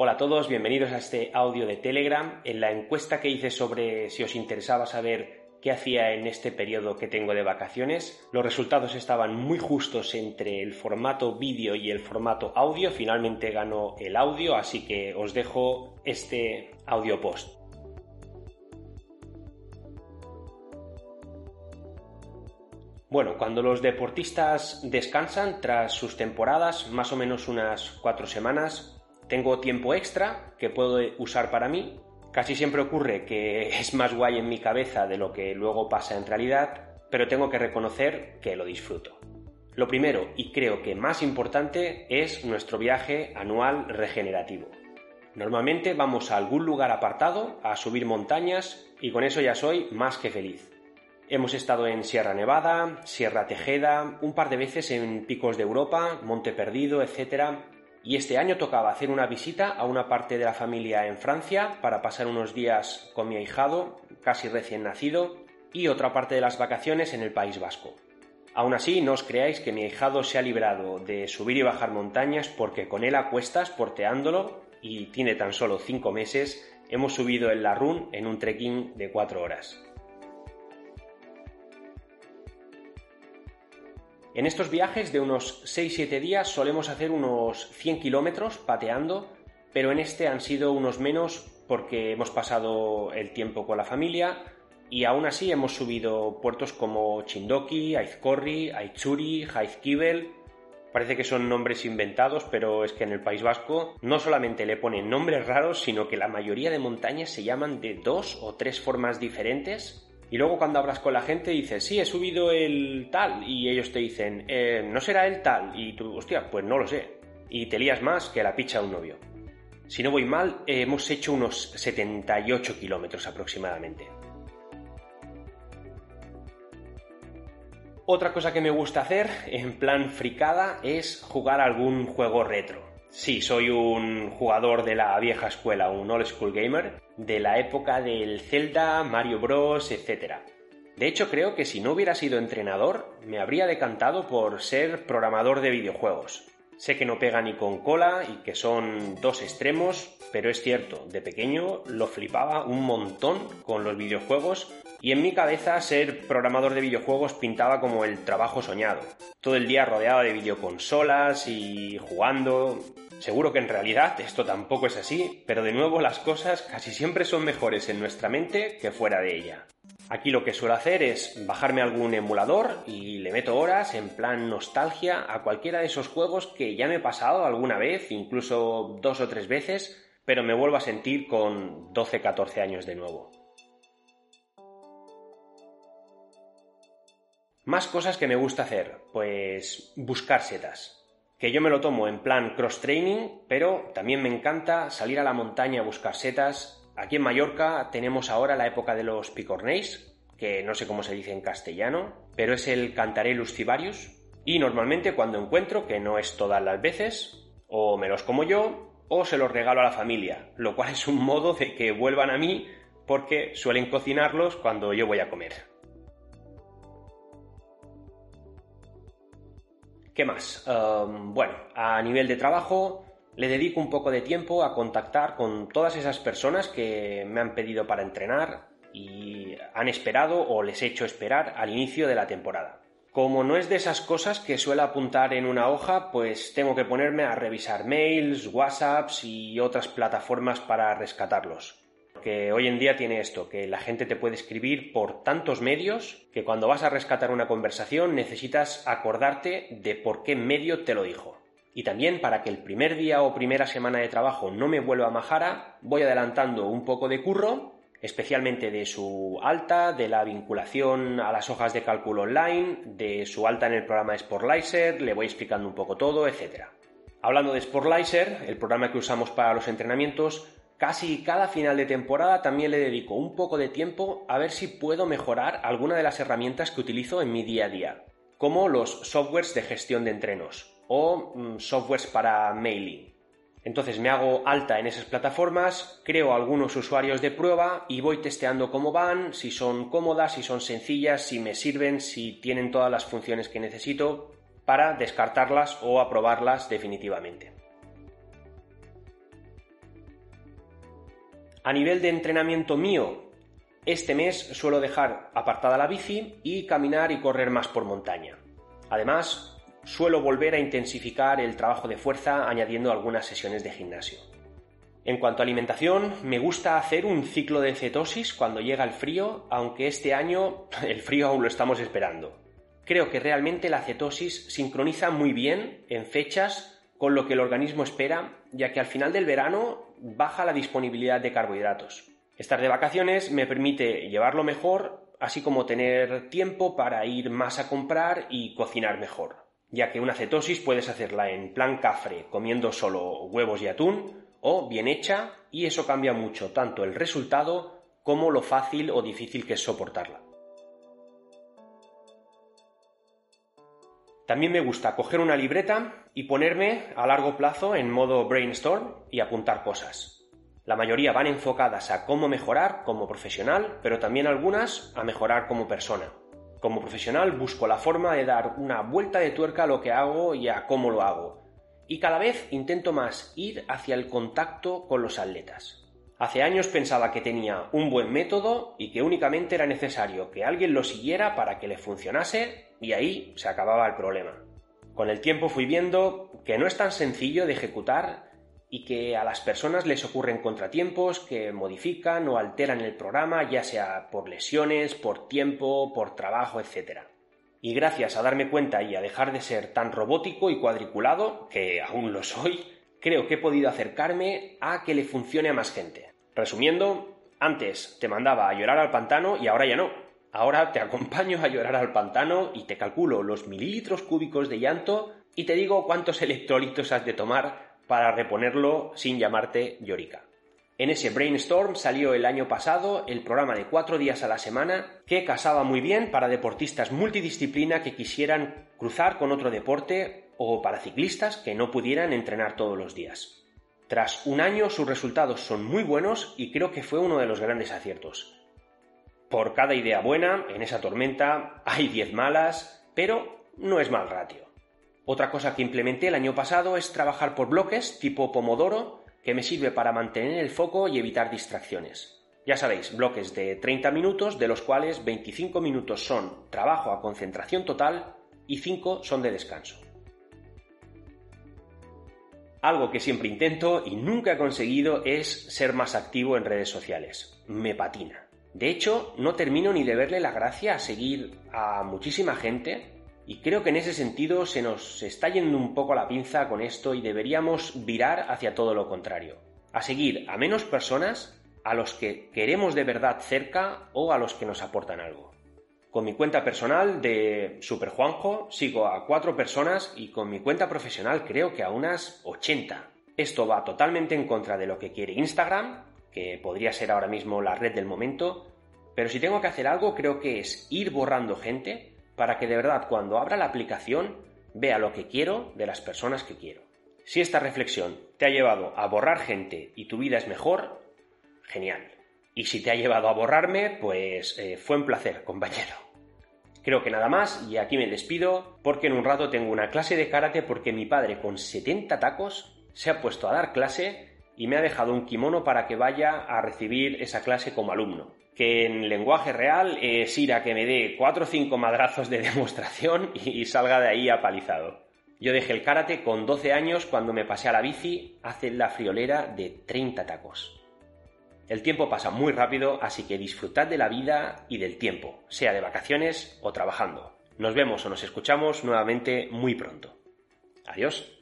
Hola a todos, bienvenidos a este audio de Telegram. En la encuesta que hice sobre si os interesaba saber qué hacía en este periodo que tengo de vacaciones, los resultados estaban muy justos entre el formato vídeo y el formato audio. Finalmente ganó el audio, así que os dejo este audio post. Bueno, cuando los deportistas descansan tras sus temporadas, más o menos unas cuatro semanas, tengo tiempo extra que puedo usar para mí. Casi siempre ocurre que es más guay en mi cabeza de lo que luego pasa en realidad, pero tengo que reconocer que lo disfruto. Lo primero, y creo que más importante, es nuestro viaje anual regenerativo. Normalmente vamos a algún lugar apartado a subir montañas y con eso ya soy más que feliz. Hemos estado en Sierra Nevada, Sierra Tejeda, un par de veces en picos de Europa, Monte Perdido, etc y este año tocaba hacer una visita a una parte de la familia en Francia para pasar unos días con mi ahijado, casi recién nacido, y otra parte de las vacaciones en el País Vasco. Aún así, no os creáis que mi ahijado se ha librado de subir y bajar montañas porque con él a cuestas, porteándolo, y tiene tan solo 5 meses, hemos subido el Larun en un trekking de 4 horas. En estos viajes de unos 6-7 días solemos hacer unos 100 kilómetros pateando, pero en este han sido unos menos porque hemos pasado el tiempo con la familia y aún así hemos subido puertos como Chindoki, Aizcorri, Aitzuri, Jaizkibel. Parece que son nombres inventados, pero es que en el País Vasco no solamente le ponen nombres raros, sino que la mayoría de montañas se llaman de dos o tres formas diferentes y luego cuando hablas con la gente dices, sí, he subido el tal, y ellos te dicen, eh, no será el tal, y tú, hostia, pues no lo sé. Y te lías más que la picha de un novio. Si no voy mal, hemos hecho unos 78 kilómetros aproximadamente. Otra cosa que me gusta hacer, en plan fricada, es jugar algún juego retro. Sí, soy un jugador de la vieja escuela, un old school gamer, de la época del Zelda, Mario Bros, etc. De hecho, creo que si no hubiera sido entrenador, me habría decantado por ser programador de videojuegos. Sé que no pega ni con cola y que son dos extremos, pero es cierto, de pequeño lo flipaba un montón con los videojuegos y en mi cabeza ser programador de videojuegos pintaba como el trabajo soñado. Todo el día rodeado de videoconsolas y jugando. Seguro que en realidad esto tampoco es así, pero de nuevo las cosas casi siempre son mejores en nuestra mente que fuera de ella. Aquí lo que suelo hacer es bajarme algún emulador y le meto horas en plan nostalgia a cualquiera de esos juegos que ya me he pasado alguna vez, incluso dos o tres veces, pero me vuelvo a sentir con 12-14 años de nuevo. Más cosas que me gusta hacer, pues buscar setas que yo me lo tomo en plan cross-training, pero también me encanta salir a la montaña a buscar setas. Aquí en Mallorca tenemos ahora la época de los picornéis, que no sé cómo se dice en castellano, pero es el Cantarellus cibarius. Y normalmente cuando encuentro, que no es todas las veces, o me los como yo, o se los regalo a la familia, lo cual es un modo de que vuelvan a mí porque suelen cocinarlos cuando yo voy a comer. ¿Qué más? Em, bueno, a nivel de trabajo le dedico un poco de tiempo a contactar con todas esas personas que me han pedido para entrenar y han esperado o les he hecho esperar al inicio de la temporada. Como no es de esas cosas que suelo apuntar en una hoja, pues tengo que ponerme a revisar mails, WhatsApps y otras plataformas para rescatarlos. Porque hoy en día tiene esto, que la gente te puede escribir por tantos medios que cuando vas a rescatar una conversación necesitas acordarte de por qué medio te lo dijo. Y también para que el primer día o primera semana de trabajo no me vuelva a majara, voy adelantando un poco de curro, especialmente de su alta, de la vinculación a las hojas de cálculo online, de su alta en el programa Sportlizer, le voy explicando un poco todo, etc. Hablando de Sportlizer, el programa que usamos para los entrenamientos, Casi cada final de temporada también le dedico un poco de tiempo a ver si puedo mejorar alguna de las herramientas que utilizo en mi día a día, como los softwares de gestión de entrenos o mm, softwares para mailing. Entonces me hago alta en esas plataformas, creo algunos usuarios de prueba y voy testeando cómo van, si son cómodas, si son sencillas, si me sirven, si tienen todas las funciones que necesito. para descartarlas o aprobarlas definitivamente. A nivel de entrenamiento mío, este mes suelo dejar apartada la bici y caminar y correr más por montaña. Además, suelo volver a intensificar el trabajo de fuerza añadiendo algunas sesiones de gimnasio. En cuanto a alimentación, me gusta hacer un ciclo de cetosis cuando llega el frío, aunque este año el frío aún lo estamos esperando. Creo que realmente la cetosis sincroniza muy bien en fechas con lo que el organismo espera, ya que al final del verano baja la disponibilidad de carbohidratos. Estar de vacaciones me permite llevarlo mejor, así como tener tiempo para ir más a comprar y cocinar mejor, ya que una cetosis puedes hacerla en plan cafre, comiendo solo huevos y atún, o bien hecha, y eso cambia mucho tanto el resultado como lo fácil o difícil que es soportarla. También me gusta coger una libreta y ponerme a largo plazo en modo brainstorm y apuntar cosas. La mayoría van enfocadas a cómo mejorar como profesional, pero también algunas a mejorar como persona. Como profesional busco la forma de dar una vuelta de tuerca a lo que hago y a cómo lo hago. Y cada vez intento más ir hacia el contacto con los atletas. Hace años pensaba que tenía un buen método y que únicamente era necesario que alguien lo siguiera para que le funcionase y ahí se acababa el problema. Con el tiempo fui viendo que no es tan sencillo de ejecutar y que a las personas les ocurren contratiempos que modifican o alteran el programa, ya sea por lesiones, por tiempo, por trabajo, etc. Y gracias a darme cuenta y a dejar de ser tan robótico y cuadriculado, que aún lo soy, creo que he podido acercarme a que le funcione a más gente. Resumiendo, antes te mandaba a llorar al pantano y ahora ya no. Ahora te acompaño a llorar al pantano y te calculo los mililitros cúbicos de llanto y te digo cuántos electrolitos has de tomar para reponerlo sin llamarte Yorika. En ese brainstorm salió el año pasado el programa de cuatro días a la semana que casaba muy bien para deportistas multidisciplina que quisieran cruzar con otro deporte o para ciclistas que no pudieran entrenar todos los días. Tras un año sus resultados son muy buenos y creo que fue uno de los grandes aciertos. Por cada idea buena, en esa tormenta hay 10 malas, pero no es mal ratio. Otra cosa que implementé el año pasado es trabajar por bloques tipo Pomodoro, que me sirve para mantener el foco y evitar distracciones. Ya sabéis, bloques de 30 minutos, de los cuales 25 minutos son trabajo a concentración total y 5 son de descanso. Algo que siempre intento y nunca he conseguido es ser más activo en redes sociales. Me patina. De hecho, no termino ni de verle la gracia a seguir a muchísima gente y creo que en ese sentido se nos está yendo un poco la pinza con esto y deberíamos virar hacia todo lo contrario. A seguir a menos personas a los que queremos de verdad cerca o a los que nos aportan algo. Con mi cuenta personal de Super Juanjo sigo a cuatro personas y con mi cuenta profesional creo que a unas 80. Esto va totalmente en contra de lo que quiere Instagram, que podría ser ahora mismo la red del momento, pero si tengo que hacer algo creo que es ir borrando gente para que de verdad cuando abra la aplicación vea lo que quiero de las personas que quiero. Si esta reflexión te ha llevado a borrar gente y tu vida es mejor, genial. Y si te ha llevado a borrarme, pues eh, fue un placer, compañero. Creo que nada más y aquí me despido porque en un rato tengo una clase de karate porque mi padre con 70 tacos se ha puesto a dar clase y me ha dejado un kimono para que vaya a recibir esa clase como alumno que en lenguaje real es ir a que me dé cuatro o cinco madrazos de demostración y salga de ahí apalizado. Yo dejé el karate con 12 años cuando me pasé a la bici hace la friolera de 30 tacos. El tiempo pasa muy rápido, así que disfrutad de la vida y del tiempo, sea de vacaciones o trabajando. Nos vemos o nos escuchamos nuevamente muy pronto. Adiós.